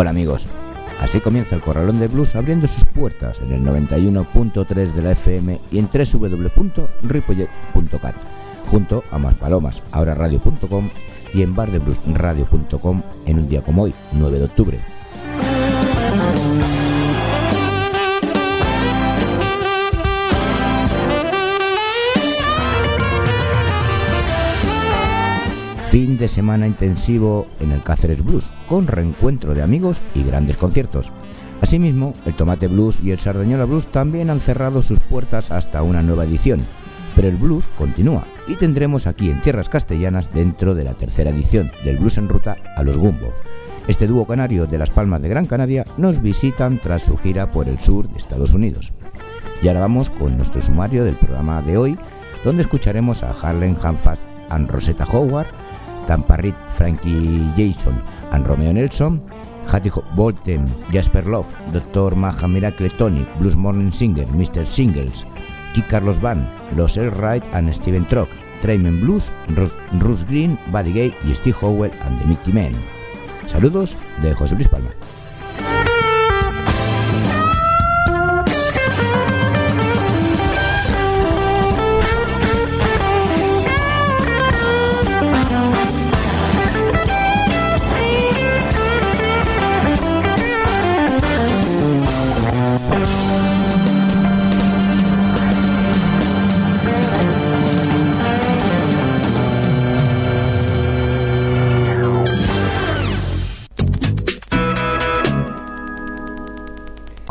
Hola amigos, así comienza el Corralón de Blues abriendo sus puertas en el 91.3 de la FM y en www.ripollet.cat, junto a más palomas, ahora radio.com y en bardebluesradio.com en un día como hoy, 9 de octubre. Fin de semana intensivo en el Cáceres Blues, con reencuentro de amigos y grandes conciertos. Asimismo, el Tomate Blues y el Sardañola Blues también han cerrado sus puertas hasta una nueva edición, pero el blues continúa y tendremos aquí en tierras castellanas dentro de la tercera edición del Blues en Ruta a los Gumbo. Este dúo canario de Las Palmas de Gran Canaria nos visitan tras su gira por el sur de Estados Unidos. Y ahora vamos con nuestro sumario del programa de hoy, donde escucharemos a Harlem Hanfast and Rosetta Howard, Tampa Reed, Frankie Jason and Romeo Nelson, Hattie Bolton, Jasper Love, Dr. Maha Miracle Tony, Blues Morning Singer, Mr. Singles, Kid Carlos Van, Los Wright and Steven Trock, Trayman Blues, Russ Green, Buddy Gay y Steve Howell and the Mickey Men. Saludos de José Luis Palma.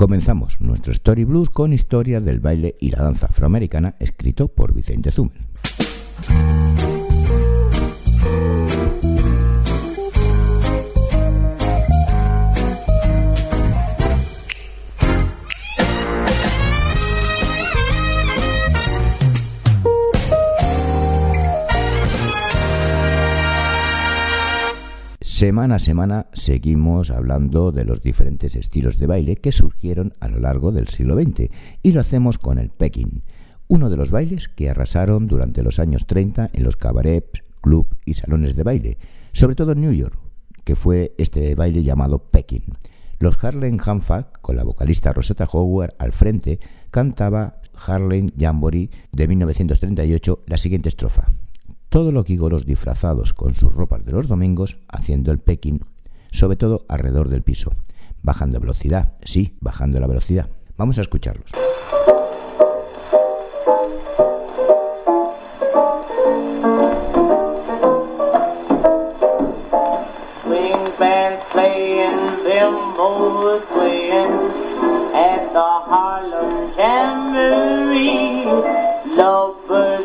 Comenzamos nuestro Story Blues con historia del baile y la danza afroamericana escrito por Vicente Zumel. Semana a semana seguimos hablando de los diferentes estilos de baile que surgieron a lo largo del siglo XX y lo hacemos con el Peking, uno de los bailes que arrasaron durante los años 30 en los cabarets, club y salones de baile, sobre todo en New York, que fue este baile llamado Peking. Los Harlem Hanfa, con la vocalista Rosetta Howard al frente, cantaba Harlem Jamboree de 1938 la siguiente estrofa todo los gigolos disfrazados con sus ropas de los domingos haciendo el pecking, sobre todo alrededor del piso, bajando velocidad, sí, bajando la velocidad. Vamos a escucharlos. blackbirds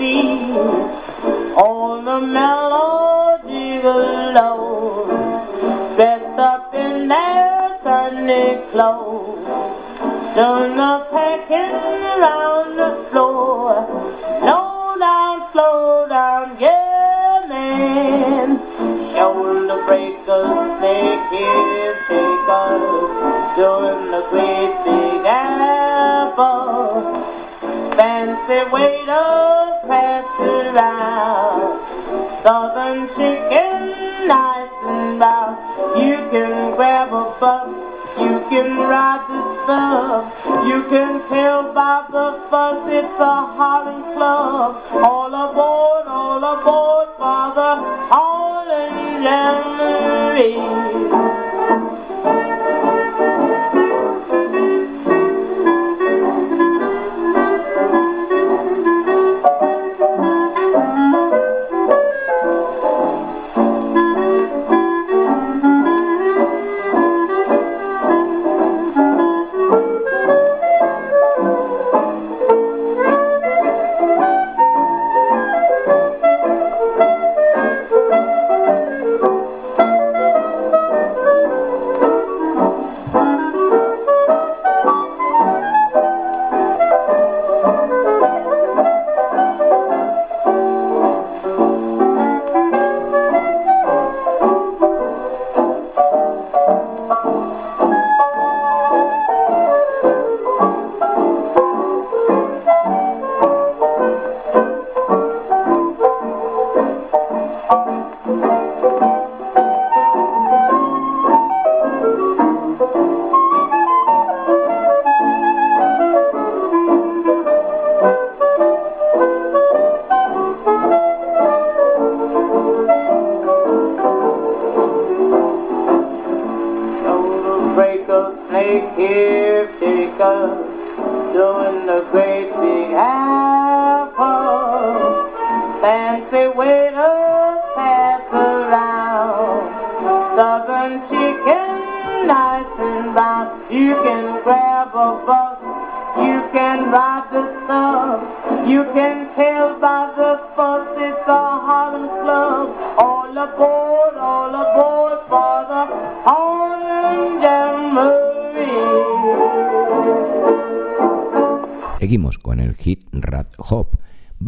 see on the melody below, dressed up in their Sunday clothes, doing the packing around the floor. Slow down, slow down, yeah, man. Shoulder breakers, make it takers doing the great big apple. Fancy waiters pass around. Southern chicken, nice and brown. You can grab a buck, you can ride the stuff. You can tell by the fuss it's a Holland club. All aboard, all aboard, Father Holland Jamboree.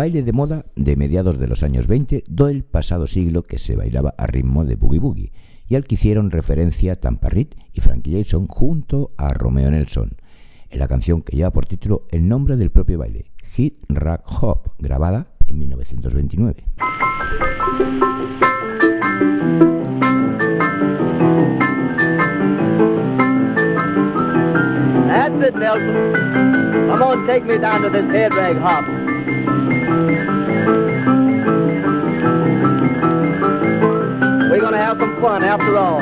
Baile de moda de mediados de los años 20 del pasado siglo que se bailaba a ritmo de boogie boogie y al que hicieron referencia Tampa y Frankie Jason junto a Romeo Nelson, en la canción que lleva por título el nombre del propio baile, Hit Rack Hop, grabada en 1929. That's Nelson. Come me down to this head rag hop. We're gonna have some fun after all.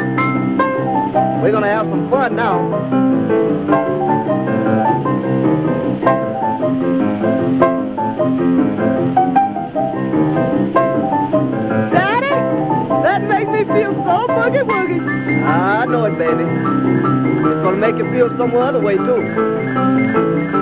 We're gonna have some fun now. Daddy, that makes me feel so boogie woogie. I know it, baby. It's gonna make you feel some other way too.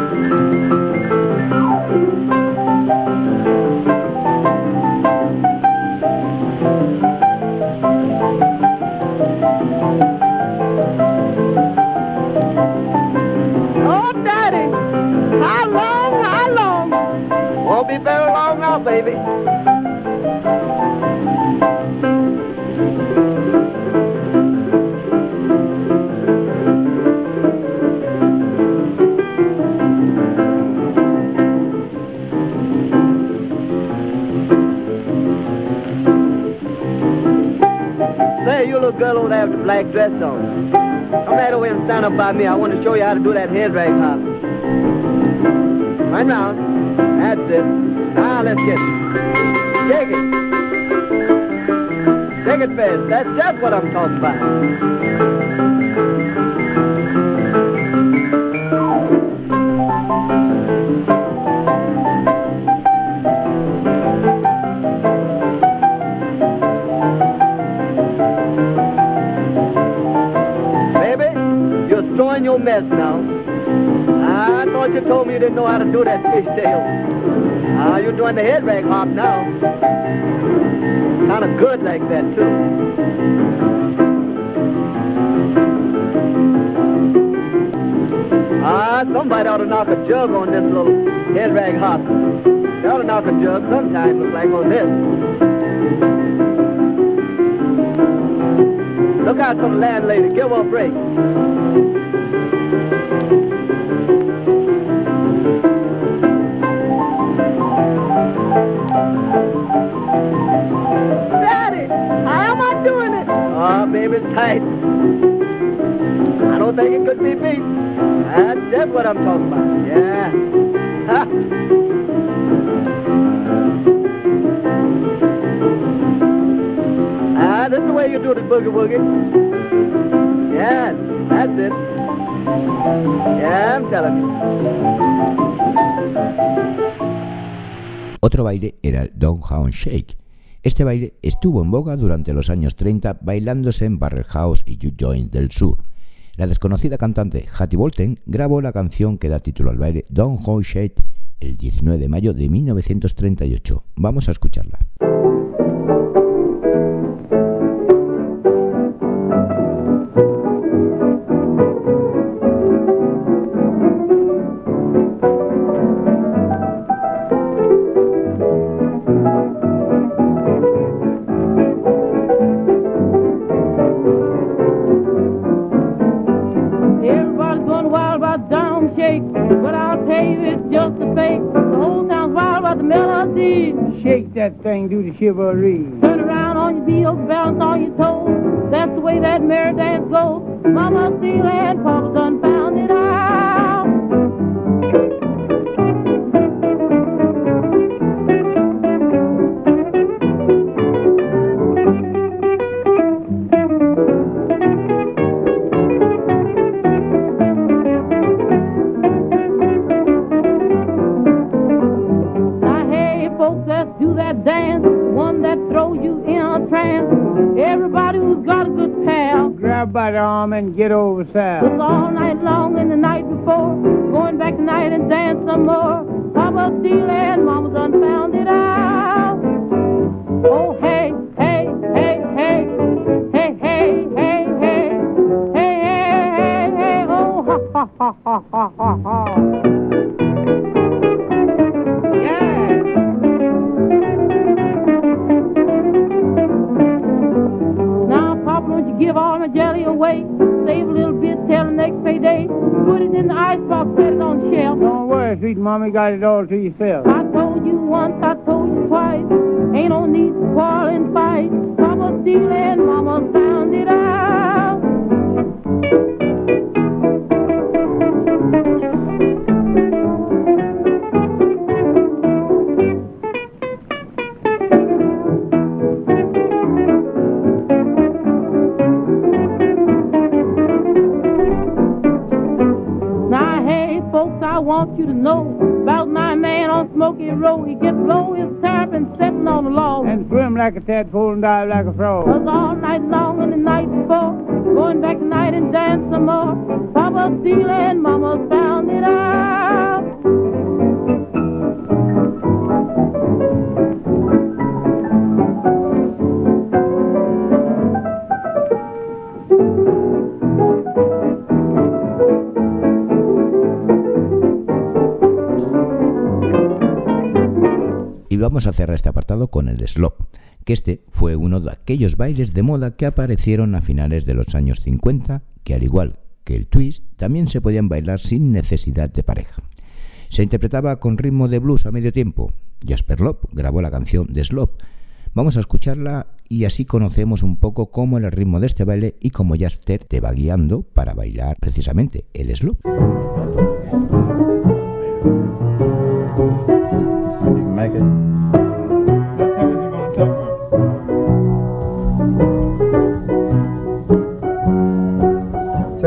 Stand up by me. I want to show you how to do that head rag hop. Right round. That's it. Now let's get it. Shake it. Shake it fast. That's just what I'm talking about. You didn't know how to do that fishtail. Ah, you're doing the head rag hop now. Kind of good like that, too. Ah, somebody ought to knock a jug on this little head rag hop. They ought to knock a jug sometime, look like on this. Look out for the landlady. Give her a break. Baby, it's tight. I don't think it could be beat. That's just what I'm talking about. Yeah. Ah, this the way you do the boogie woogie. Yes, that's it. Yeah, I'm telling you. Otro baile era el Downtown Shake. Este baile estuvo en boga durante los años 30 bailándose en Barrel House y You Joint del Sur. La desconocida cantante Hattie Bolton grabó la canción que da título al baile Downtown Shake el 19 de mayo de 1938. Vamos a escucharla. to chivalry. And get over south. Took all night long and the night before. Going back tonight and dance some more. Papa steal and mama done found it out. Oh, hey, hey, hey, hey. Hey, hey, hey, hey. Hey, hey, hey, hey. Oh, ha, ha, ha, ha, ha, ha, in the icebox, set it on the shelf. Don't worry, sweet mommy, got it all to yourself. I told you once, I told you twice. Ain't no need to quarrel and fight. Papa stealing, Mama found it out. You to know about my man on Smoky Road. He gets low, his tap and sitting on the log. And swim like a tadpole and dive like a frog. Was all night long and the night before. Going back tonight and dance some more. Papa stealing, Mama found it vamos a cerrar este apartado con el slop, que este fue uno de aquellos bailes de moda que aparecieron a finales de los años 50, que al igual que el twist, también se podían bailar sin necesidad de pareja. Se interpretaba con ritmo de blues a medio tiempo. Jasper Lop grabó la canción de Slop. Vamos a escucharla y así conocemos un poco cómo era el ritmo de este baile y cómo Jasper te va guiando para bailar precisamente el slop.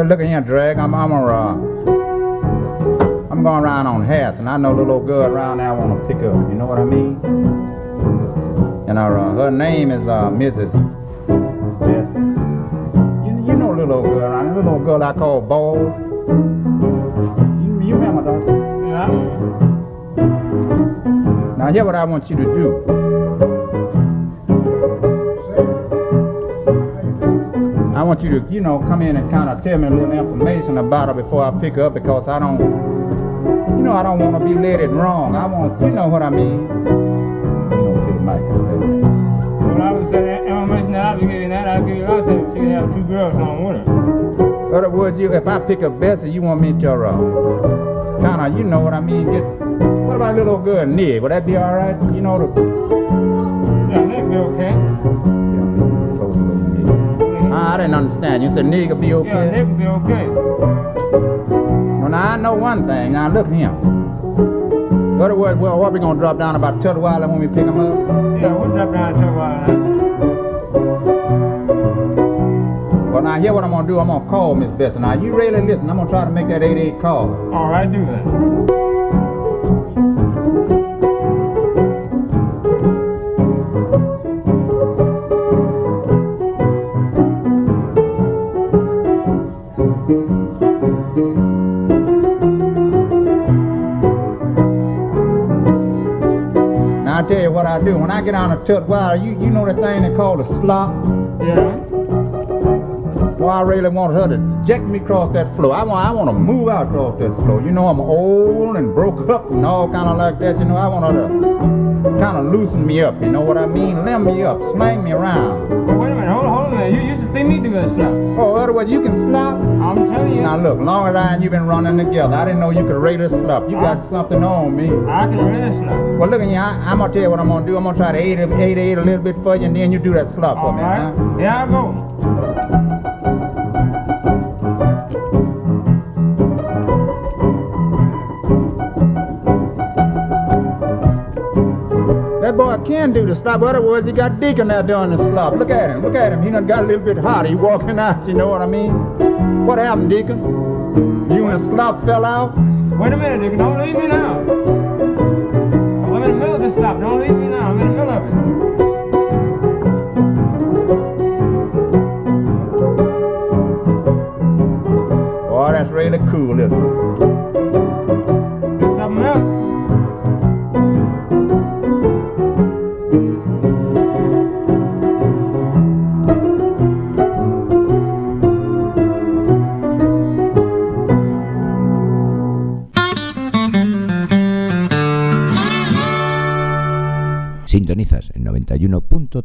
First. So look at here, Drag. I'm I'm a uh, I'm going around on hats, and I know the little girl around there I want to pick up. You know what I mean? And her uh, her name is uh, Mrs. Yes. You, you know the little girl around the little girl I call Balls. You, you remember that? Yeah. Now here what I want you to do. I want you to, you know, come in and kind of tell me a little information about her before I pick up because I don't, you know, I don't want to be led it wrong. I want, you know what I mean. You know, to the mic. When I was saying information that I was giving that, I give you, I said she have two girls on with her. In other words, you, if I pick up Bessie, you want me to, uh, kind of, you know what I mean, get, what about little girl Nig? Would that be all right? You know, the, Yeah, that'd be okay. I didn't understand. You said Nig would be okay? that'd be okay. Well, now I know one thing. Now look at him. In other words, well, what we gonna drop down about Tuttle when we pick him up? Yeah, we'll drop down to a while now. Well, now here what I'm gonna do. I'm gonna call Miss Bessie. Now you really listen. I'm gonna try to make that 88 call. All right, do that. Now I tell you what I do. When I get on a Tuttle Island, you you know the thing they call the slop. Yeah. Well, I really want her to jack me across that floor. I want I want to move out across that floor. You know I'm old and broke up and all kind of like that. You know I want her to kind of loosen me up. You know what I mean? Limb me up, slang me around. But wait a minute, hold on, hold on a minute. You, you should see me do that stuff. Oh, in other words, you can slop. I'm telling you, Now look, long as I and you been running together, I didn't know you could really slop. You got something on me. I can really slap. Well, look at you. I, I'm gonna tell you what I'm gonna do. I'm gonna try to aid aid it a little bit for you, and then you do that slop for All me. right, Huh? here I go. Can do the slop. In other words, he got Deacon out doing the slop. Look at him. Look at him. He done got a little bit hot. He walking out. You know what I mean? What happened, Deacon? You and the slop fell out? Wait a minute, Deacon. Don't leave me now. I'm in the middle of this stop. Don't leave me now. I'm in the middle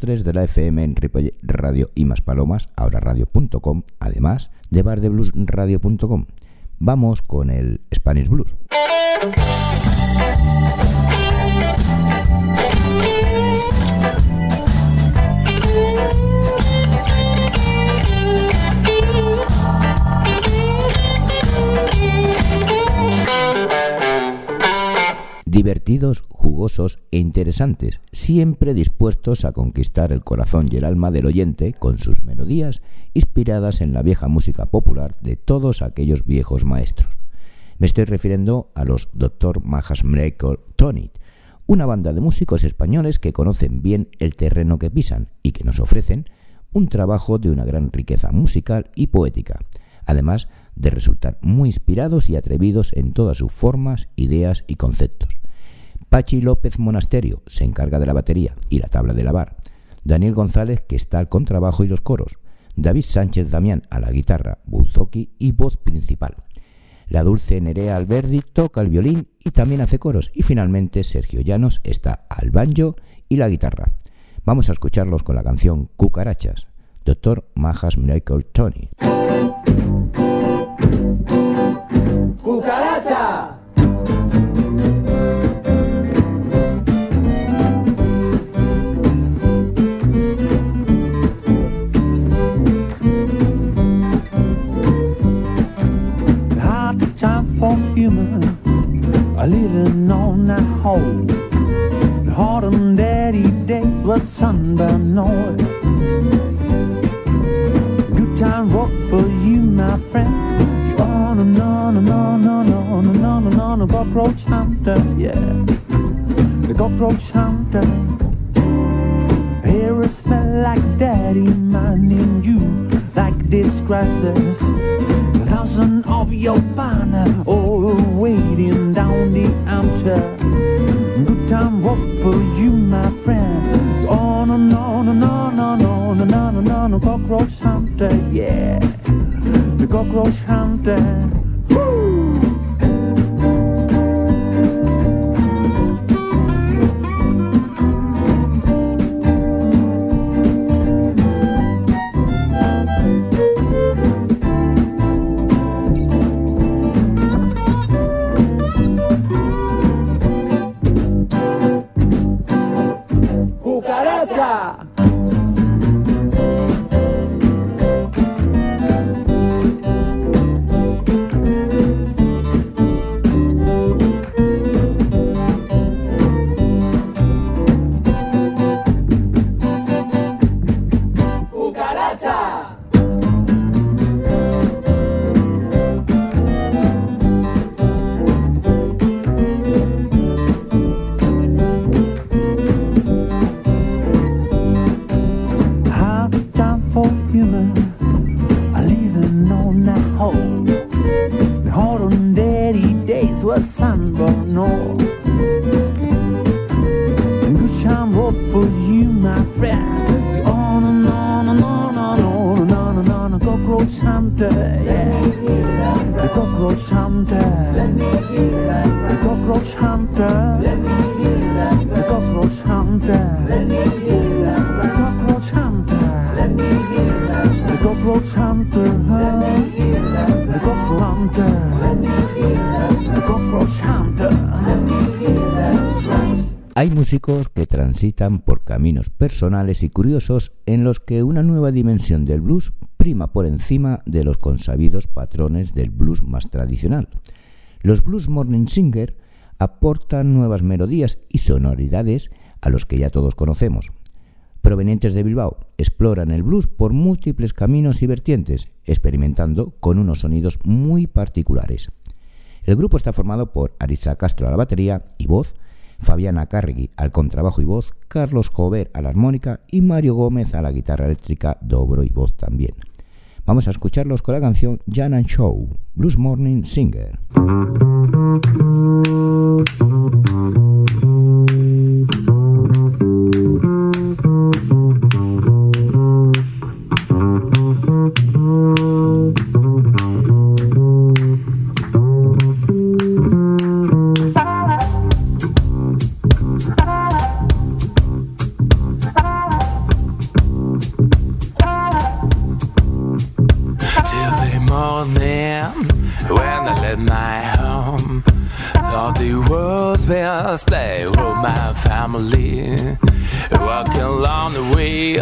91.3 de la FM en Radio y más palomas, ahora radio.com, además de bardebluesradio.com. Vamos con el Spanish Blues. E interesantes, siempre dispuestos a conquistar el corazón y el alma del oyente con sus melodías inspiradas en la vieja música popular de todos aquellos viejos maestros. Me estoy refiriendo a los Dr. Majas Miracle Tonic, una banda de músicos españoles que conocen bien el terreno que pisan y que nos ofrecen un trabajo de una gran riqueza musical y poética, además de resultar muy inspirados y atrevidos en todas sus formas, ideas y conceptos. Pachi López Monasterio se encarga de la batería y la tabla de lavar. Daniel González, que está al contrabajo y los coros. David Sánchez Damián a la guitarra, buzoki y voz principal. La dulce Nerea Alberdi toca el violín y también hace coros. Y finalmente Sergio Llanos está al banjo y la guitarra. Vamos a escucharlos con la canción Cucarachas. Doctor Majas Miracle Tony. ¡Cucaracha! Living on that hole. The hard on daddy days was sunburn oil. Good time work for you, my friend. You on and on and on and on and on and on. A cockroach hunter, yeah. The cockroach hunter. Hair smell like daddy minding you like disgraces. Thousand of your banner all waiting down the armchair. Good time work for you, my friend. On and on and on and on and on and on. Cockroach hunter, yeah. The cockroach hunter. Hay músicos que transitan por caminos personales y curiosos en los que una nueva dimensión del blues prima por encima de los consabidos patrones del blues más tradicional. Los blues morning singer aportan nuevas melodías y sonoridades a los que ya todos conocemos. Provenientes de Bilbao, exploran el blues por múltiples caminos y vertientes, experimentando con unos sonidos muy particulares. El grupo está formado por Arisa Castro a la batería y voz, Fabiana Carregui al contrabajo y voz, Carlos Jover a la armónica y Mario Gómez a la guitarra eléctrica, dobro y voz también. Vamos a escucharlos con la canción Jan and Show, Blues Morning Singer. Day with my family. Walking along the way,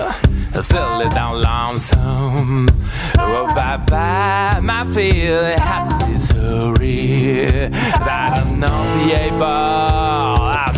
feeling down lonesome. Oh, bye bye, my had to see sorry. That I'm not be able,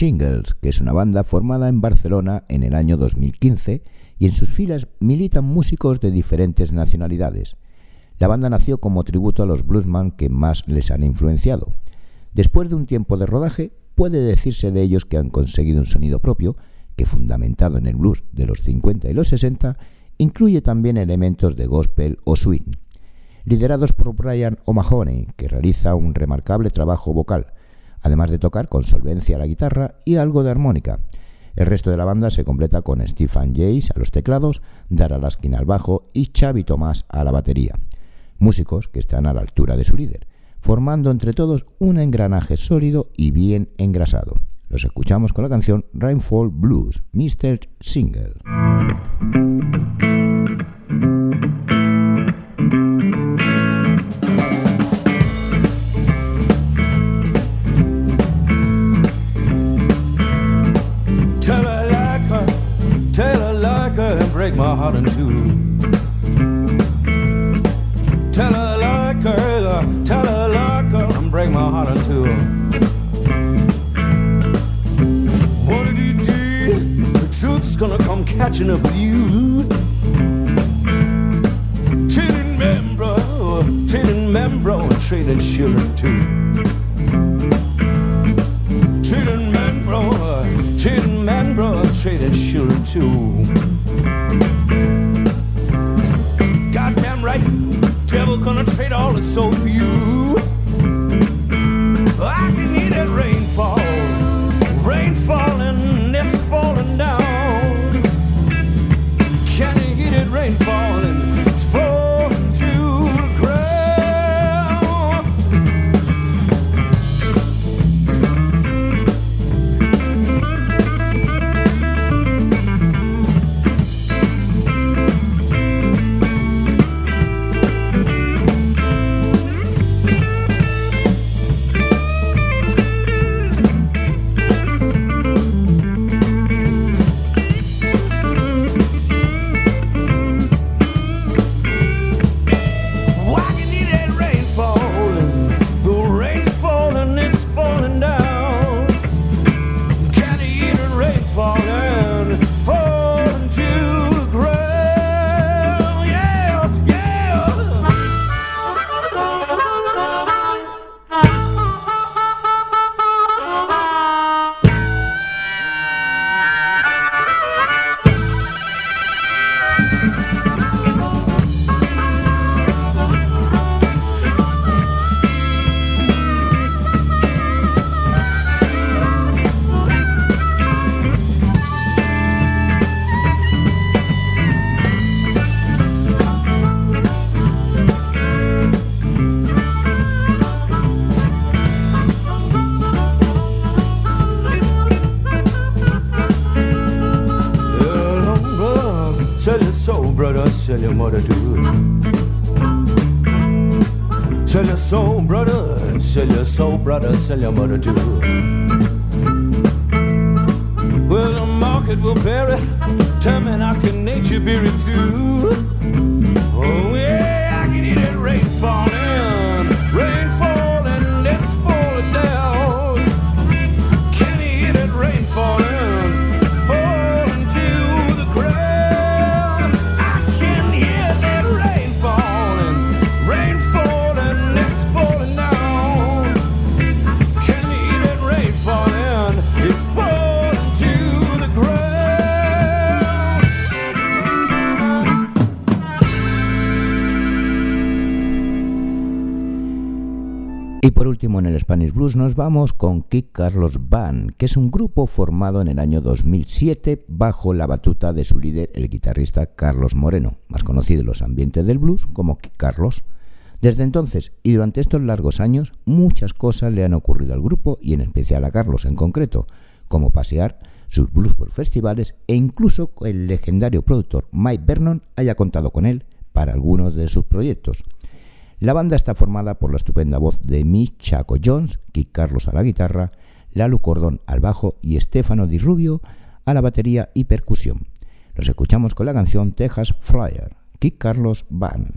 Que es una banda formada en Barcelona en el año 2015 y en sus filas militan músicos de diferentes nacionalidades. La banda nació como tributo a los bluesman que más les han influenciado. Después de un tiempo de rodaje, puede decirse de ellos que han conseguido un sonido propio que, fundamentado en el blues de los 50 y los 60, incluye también elementos de gospel o swing. Liderados por Brian O'Mahony, que realiza un remarcable trabajo vocal, además de tocar con solvencia la guitarra y algo de armónica. El resto de la banda se completa con Stephen Jace a los teclados, Dara Laskin al bajo y Xavi Tomás a la batería. Músicos que están a la altura de su líder, formando entre todos un engranaje sólido y bien engrasado. Los escuchamos con la canción Rainfall Blues, Mr. Single. Tell her like her, uh, tell her like her, and break my heart in two. What did you do? The truth's gonna come catching up with you. She didn't remember, she and children too. Children man, bro, children man, bro, trading children too. so sell your mother to too. Sell your soul, brother, sell your soul, brother, sell your mother too. Well, the market will bear it. Tell me, how can nature bear it too? Vamos con Kid Carlos Band, que es un grupo formado en el año 2007 bajo la batuta de su líder, el guitarrista Carlos Moreno, más conocido en los ambientes del blues como Kid Carlos. Desde entonces y durante estos largos años muchas cosas le han ocurrido al grupo y en especial a Carlos en concreto, como pasear sus blues por festivales e incluso el legendario productor Mike Vernon haya contado con él para algunos de sus proyectos. La banda está formada por la estupenda voz de Mick Chaco Jones, Kid Carlos a la guitarra, Lalo Cordón al bajo y Estefano Di Rubio a la batería y percusión. Los escuchamos con la canción Texas Flyer, Kid Carlos Band.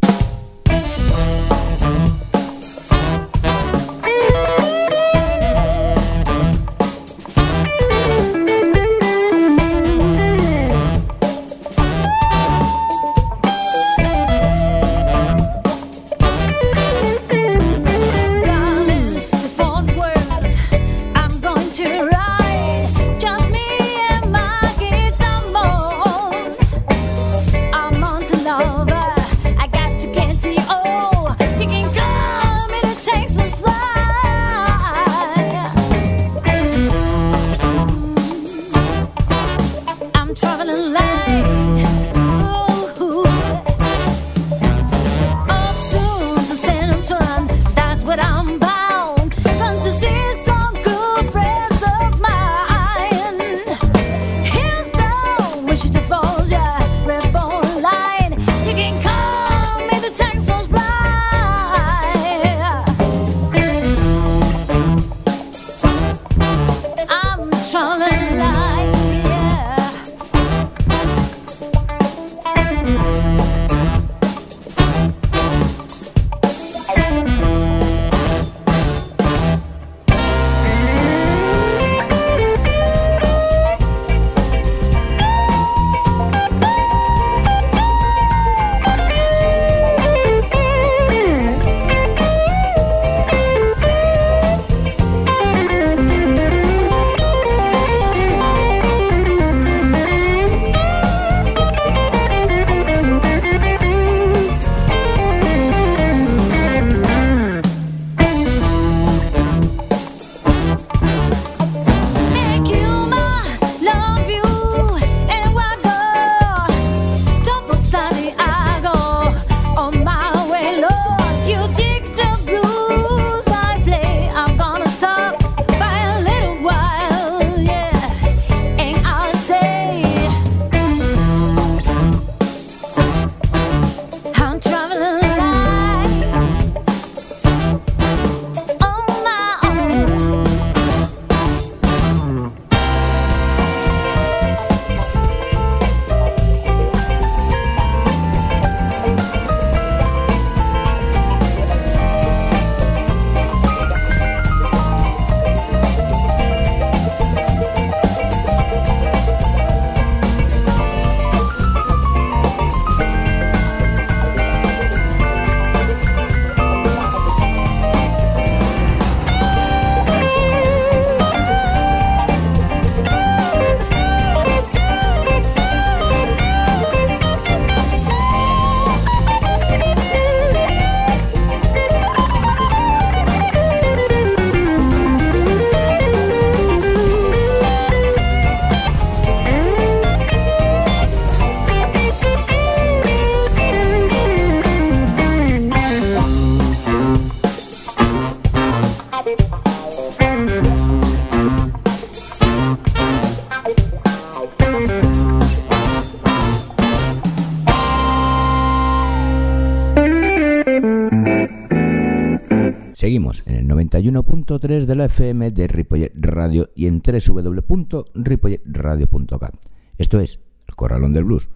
91.3 de la FM de Ripollet Radio y en www.ripolletradio.cat. Esto es El Corralón del Blues.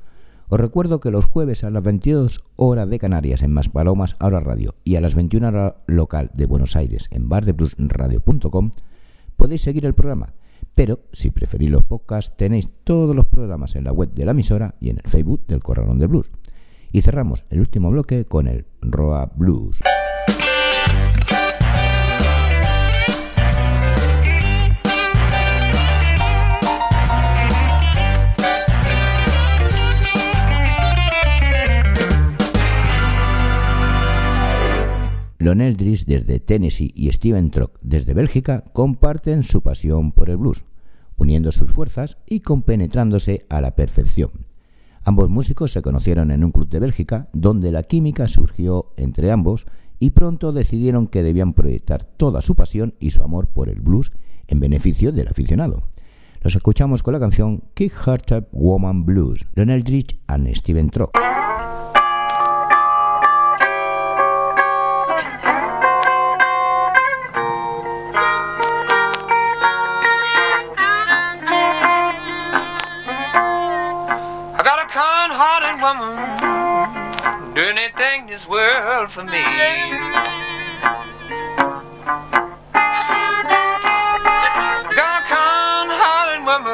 Os recuerdo que los jueves a las 22 horas de Canarias en Maspalomas Ahora Radio y a las 21 horas local de Buenos Aires en bardebluesradio.com podéis seguir el programa. Pero si preferís los podcasts tenéis todos los programas en la web de la emisora y en el Facebook del Corralón del Blues. Y cerramos el último bloque con el Roa Blues. Lionel Dries desde Tennessee y Steven Trock desde Bélgica comparten su pasión por el blues, uniendo sus fuerzas y compenetrándose a la perfección. Ambos músicos se conocieron en un club de Bélgica donde la química surgió entre ambos y pronto decidieron que debían proyectar toda su pasión y su amor por el blues en beneficio del aficionado. Los escuchamos con la canción Kick Heart Up Woman Blues, Lionel Dries and Steven Trock. Do anything this world for me. Woman,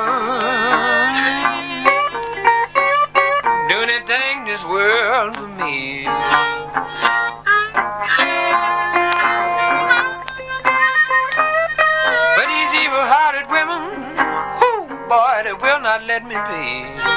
do anything this world for me. But these evil-hearted women, whoo, boy, they will not let me be.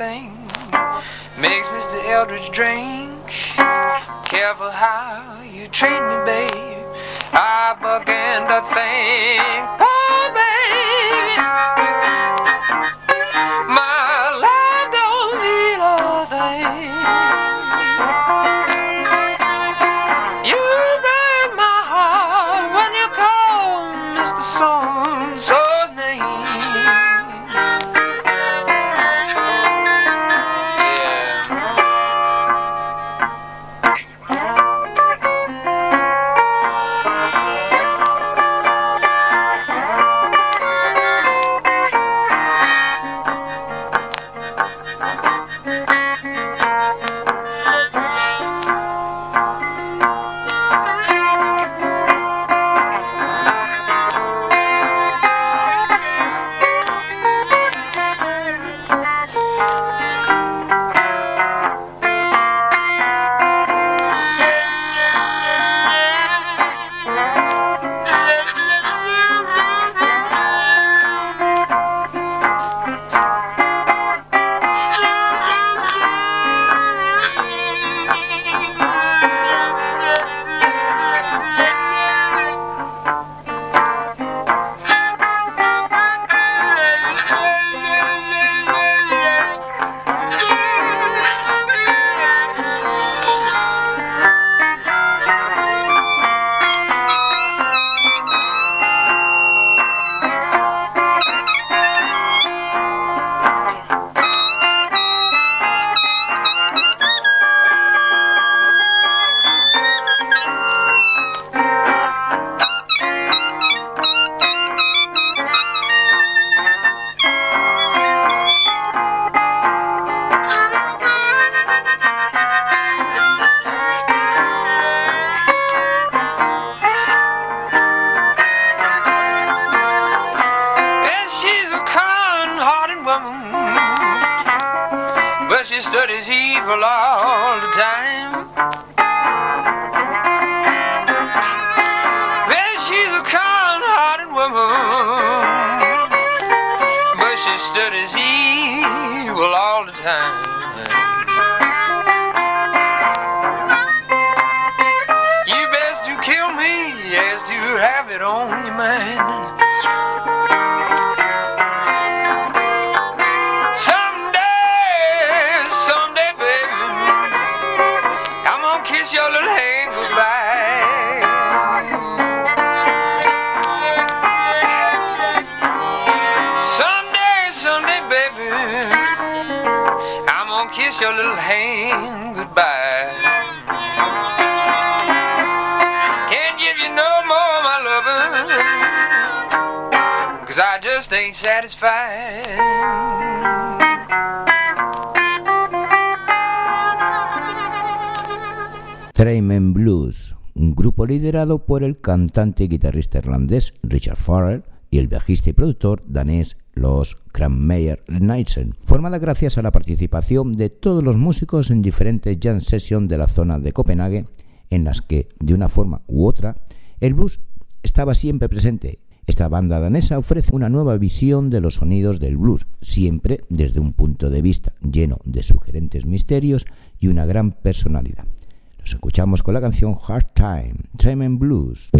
Thing makes Mr. Eldridge drink. Careful how you treat me, babe. I began to think, kiss your little hand goodbye. Can't give you no more, my lover, cause I just ain't satisfied. Trayman Blues, un grupo liderado por el cantante y guitarrista irlandés Richard Farrell y el bajista y productor danés los Cranmeyer Nighten, formada gracias a la participación de todos los músicos en diferentes jam sessions de la zona de Copenhague, en las que, de una forma u otra, el blues estaba siempre presente. Esta banda danesa ofrece una nueva visión de los sonidos del blues, siempre desde un punto de vista lleno de sugerentes misterios y una gran personalidad. Los escuchamos con la canción Hard Time, Time and Blues.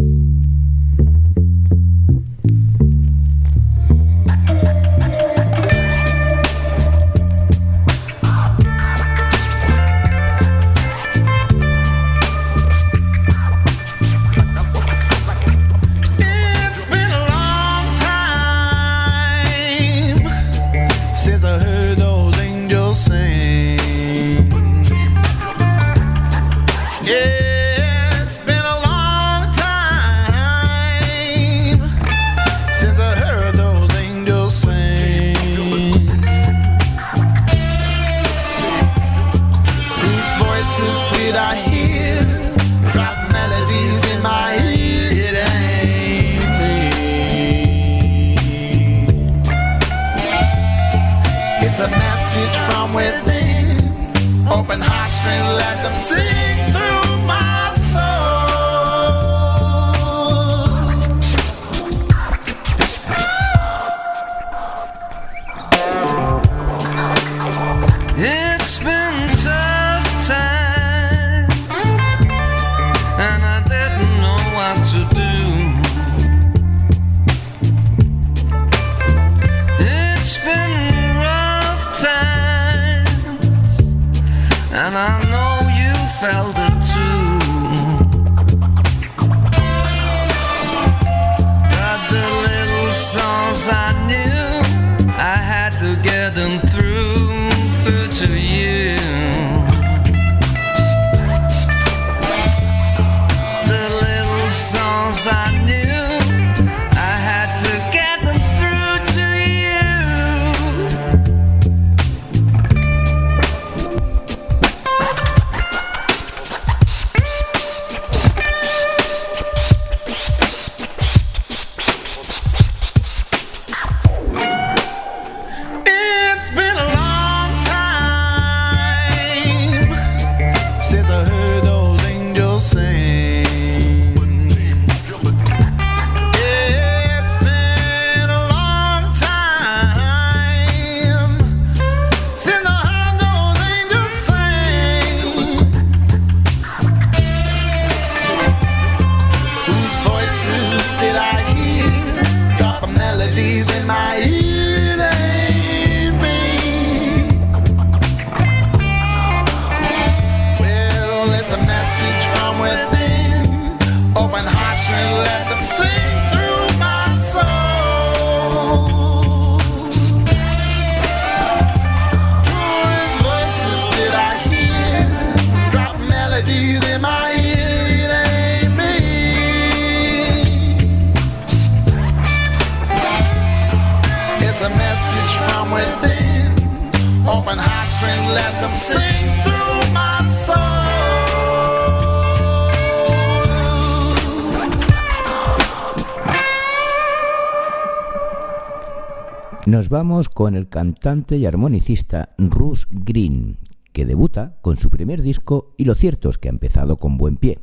nos vamos con el cantante y armonicista Russ Green, que debuta con su primer disco y lo cierto es que ha empezado con buen pie.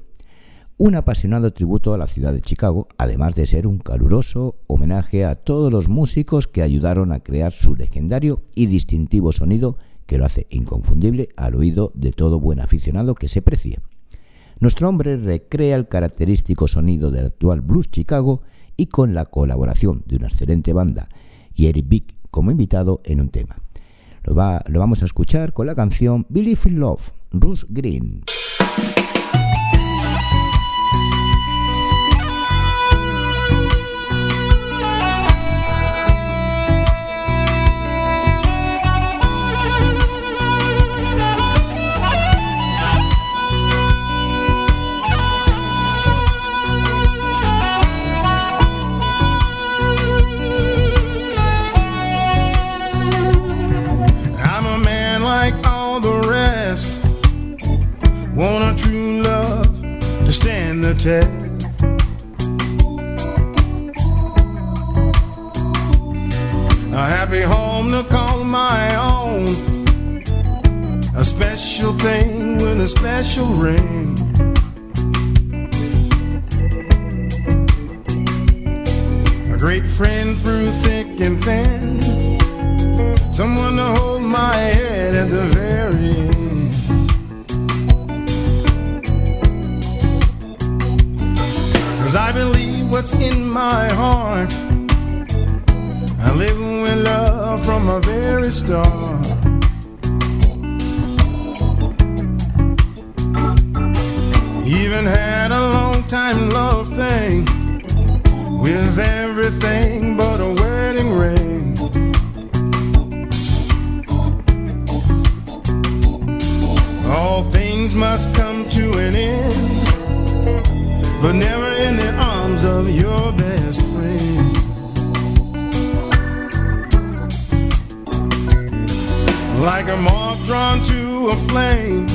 Un apasionado tributo a la ciudad de Chicago, además de ser un caluroso homenaje a todos los músicos que ayudaron a crear su legendario y distintivo sonido que lo hace inconfundible al oído de todo buen aficionado que se precie. Nuestro hombre recrea el característico sonido del actual blues Chicago y con la colaboración de una excelente banda y Eric Vick como invitado en un tema. Lo, va- lo vamos a escuchar con la canción Believe in Love, Bruce Green. Want a true love to stand the test. A happy home to call my own. A special thing with a special ring. A great friend through thick and thin. Someone to hold my head at the very I believe what's in my heart. I live with love from a very start. Even had a long time love thing with everything but a wedding ring. All things must come to an end, but never in the arms of your best friend. Like a moth drawn to a flame,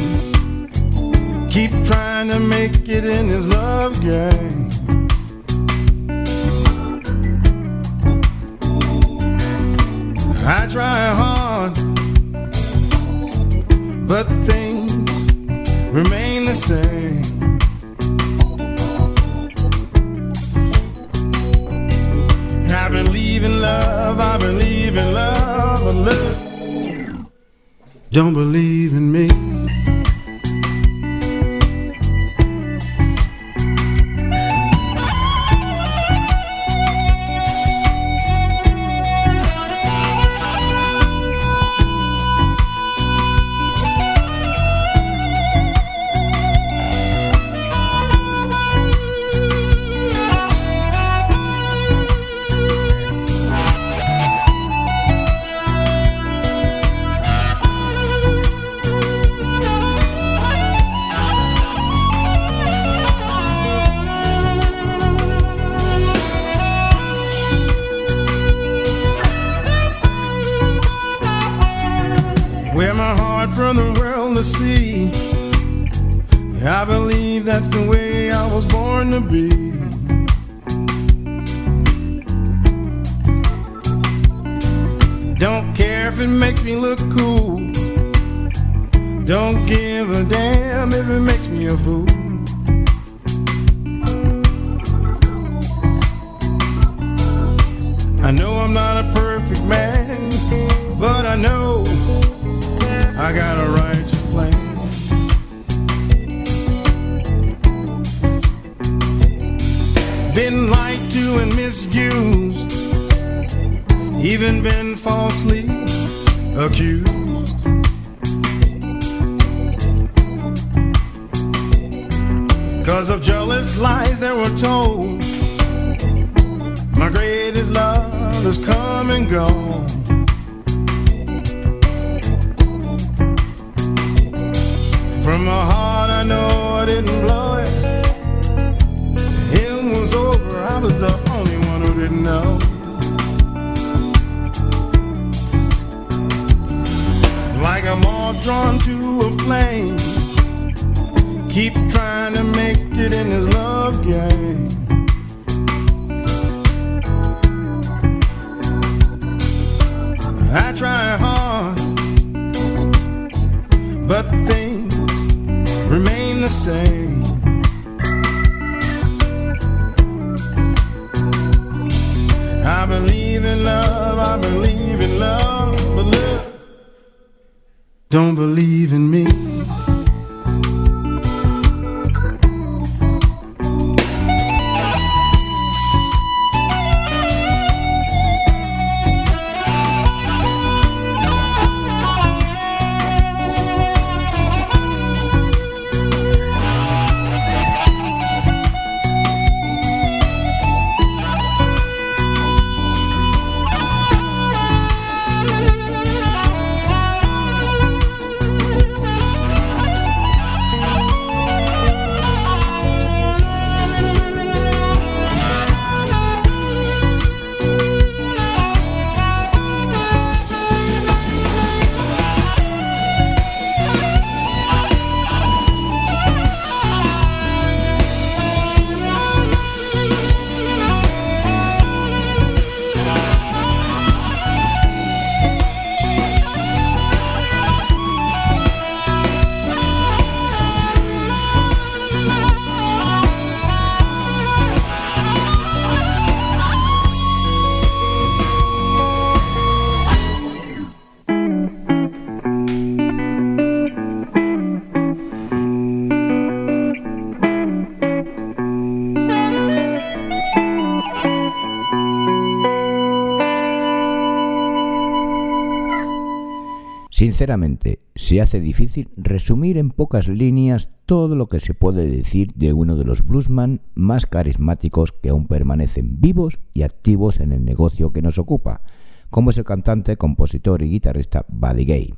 keep trying to make it in this love game. I try hard but things remain the same. Don't believe in me. I try hard, but things remain the same. I believe in love, I believe in love, but look, don't believe in me. Sinceramente, se hace difícil resumir en pocas líneas todo lo que se puede decir de uno de los bluesman más carismáticos que aún permanecen vivos y activos en el negocio que nos ocupa, como es el cantante, compositor y guitarrista Buddy Gay.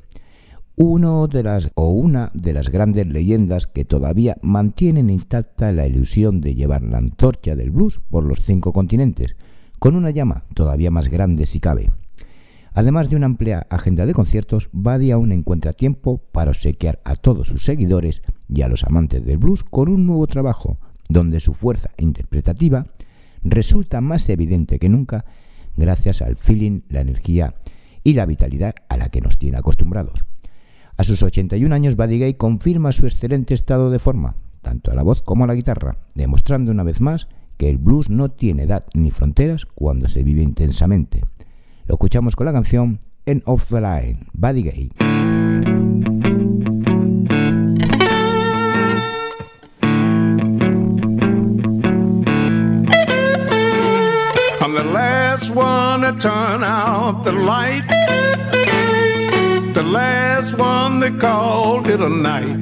Uno de las o una de las grandes leyendas que todavía mantienen intacta la ilusión de llevar la antorcha del blues por los cinco continentes, con una llama todavía más grande si cabe. Además de una amplia agenda de conciertos, Buddy aún encuentra tiempo para obsequiar a todos sus seguidores y a los amantes del blues con un nuevo trabajo, donde su fuerza interpretativa resulta más evidente que nunca gracias al feeling, la energía y la vitalidad a la que nos tiene acostumbrados. A sus 81 años, Buddy Gay confirma su excelente estado de forma, tanto a la voz como a la guitarra, demostrando una vez más que el blues no tiene edad ni fronteras cuando se vive intensamente. Lo escuchamos con la canción End of the Line, Buddy Gay. I'm the last one to turn out the light. The last one they call it a night.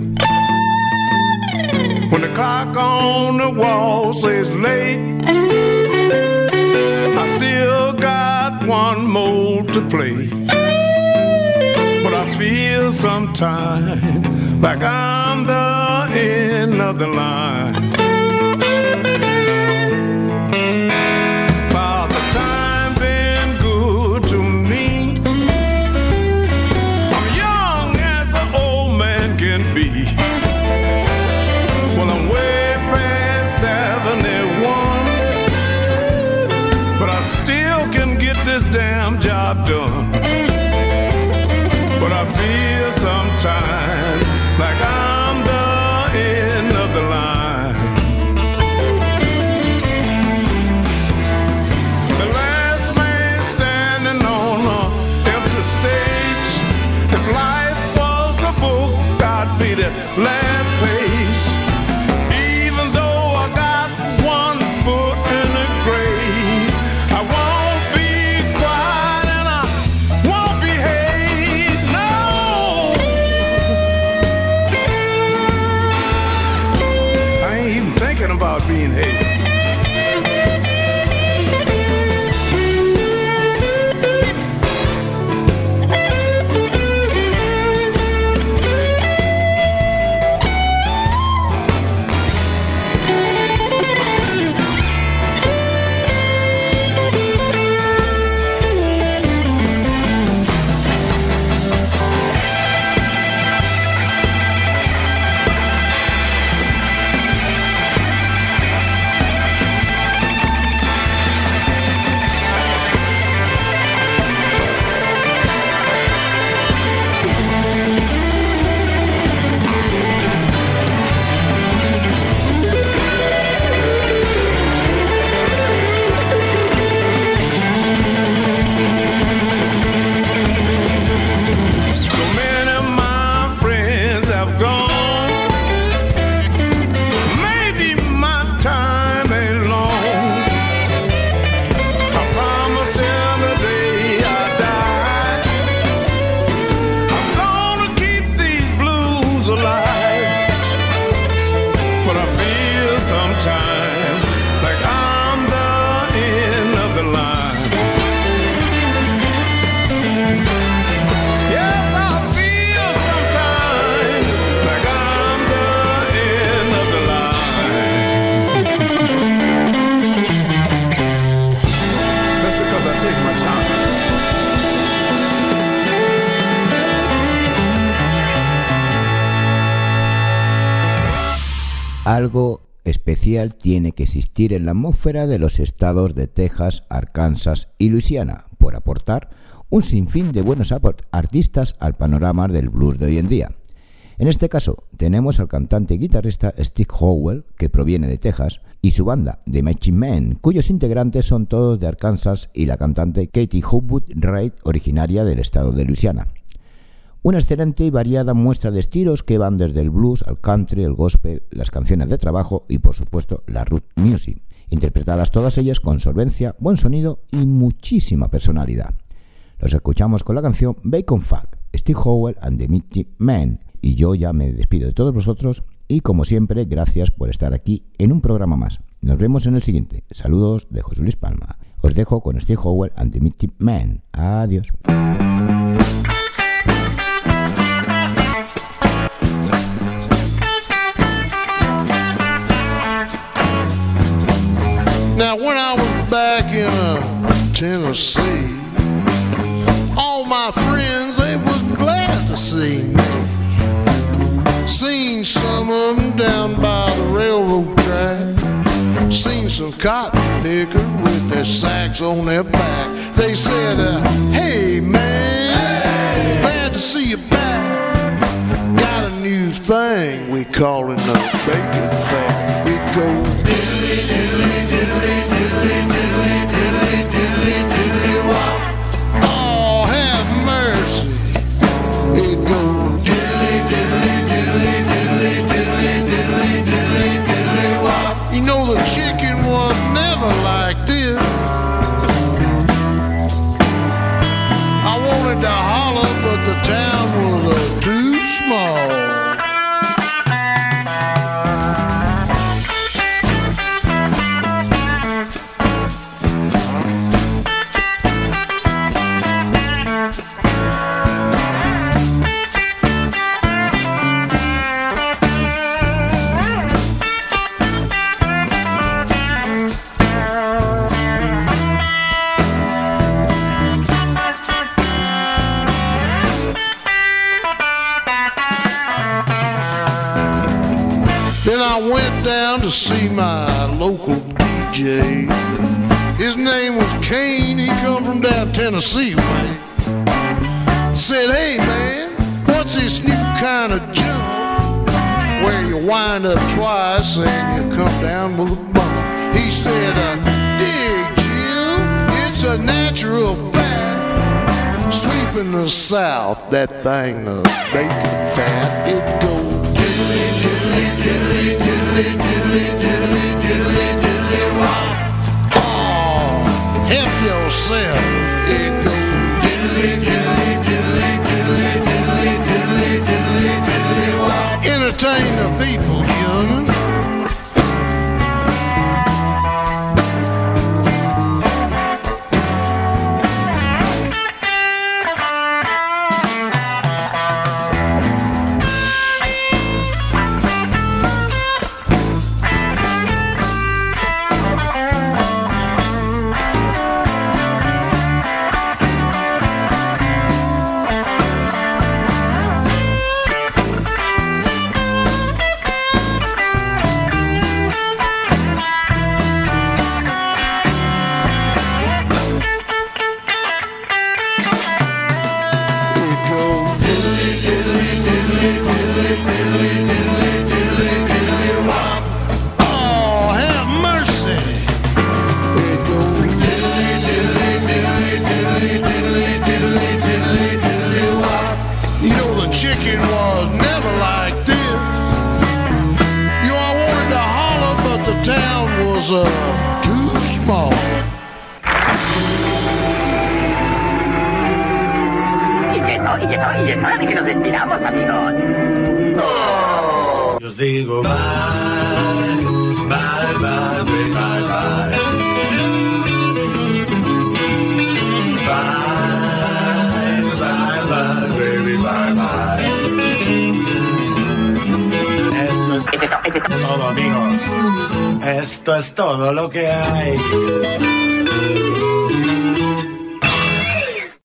When the clock on the wall says late, I still got one more to play. But I feel sometimes like I'm the end of the line. Get this damn job done. Tiene que existir en la atmósfera de los estados de Texas, Arkansas y Luisiana por aportar un sinfín de buenos artistas al panorama del blues de hoy en día. En este caso, tenemos al cantante y guitarrista Steve Howell, que proviene de Texas, y su banda, The Matching Men, cuyos integrantes son todos de Arkansas, y la cantante Katie Hopwood Wright, originaria del estado de Luisiana. Una excelente y variada muestra de estilos que van desde el blues al country, el gospel, las canciones de trabajo y por supuesto la root music, interpretadas todas ellas con solvencia, buen sonido y muchísima personalidad. Los escuchamos con la canción Bacon Fag, Steve Howell and the Mitty Men, y yo ya me despido de todos vosotros y como siempre, gracias por estar aquí en un programa más. Nos vemos en el siguiente. Saludos de José Luis Palma. Os dejo con Steve Howell and the Mitty Men. Adiós. Now, when I was back in uh, Tennessee, all my friends they was glad to see me. Seen some of them down by the railroad track. Seen some cotton pickers with their sacks on their back. They said, uh, "Hey man, glad to see you back. Got a new thing we calling a bacon fat. It goes diddly diddly to the and you come down with a bump. He said, uh, dig Jim, it's a natural fact. Sweeping the south, that thing of bacon fat, it goes diddly diddly diddly diddly diddly diddly diddly diddly wop. Oh, help yourself. It goes diddly diddly diddly diddly diddly diddly diddly diddly wop. Entertain the people, young'un.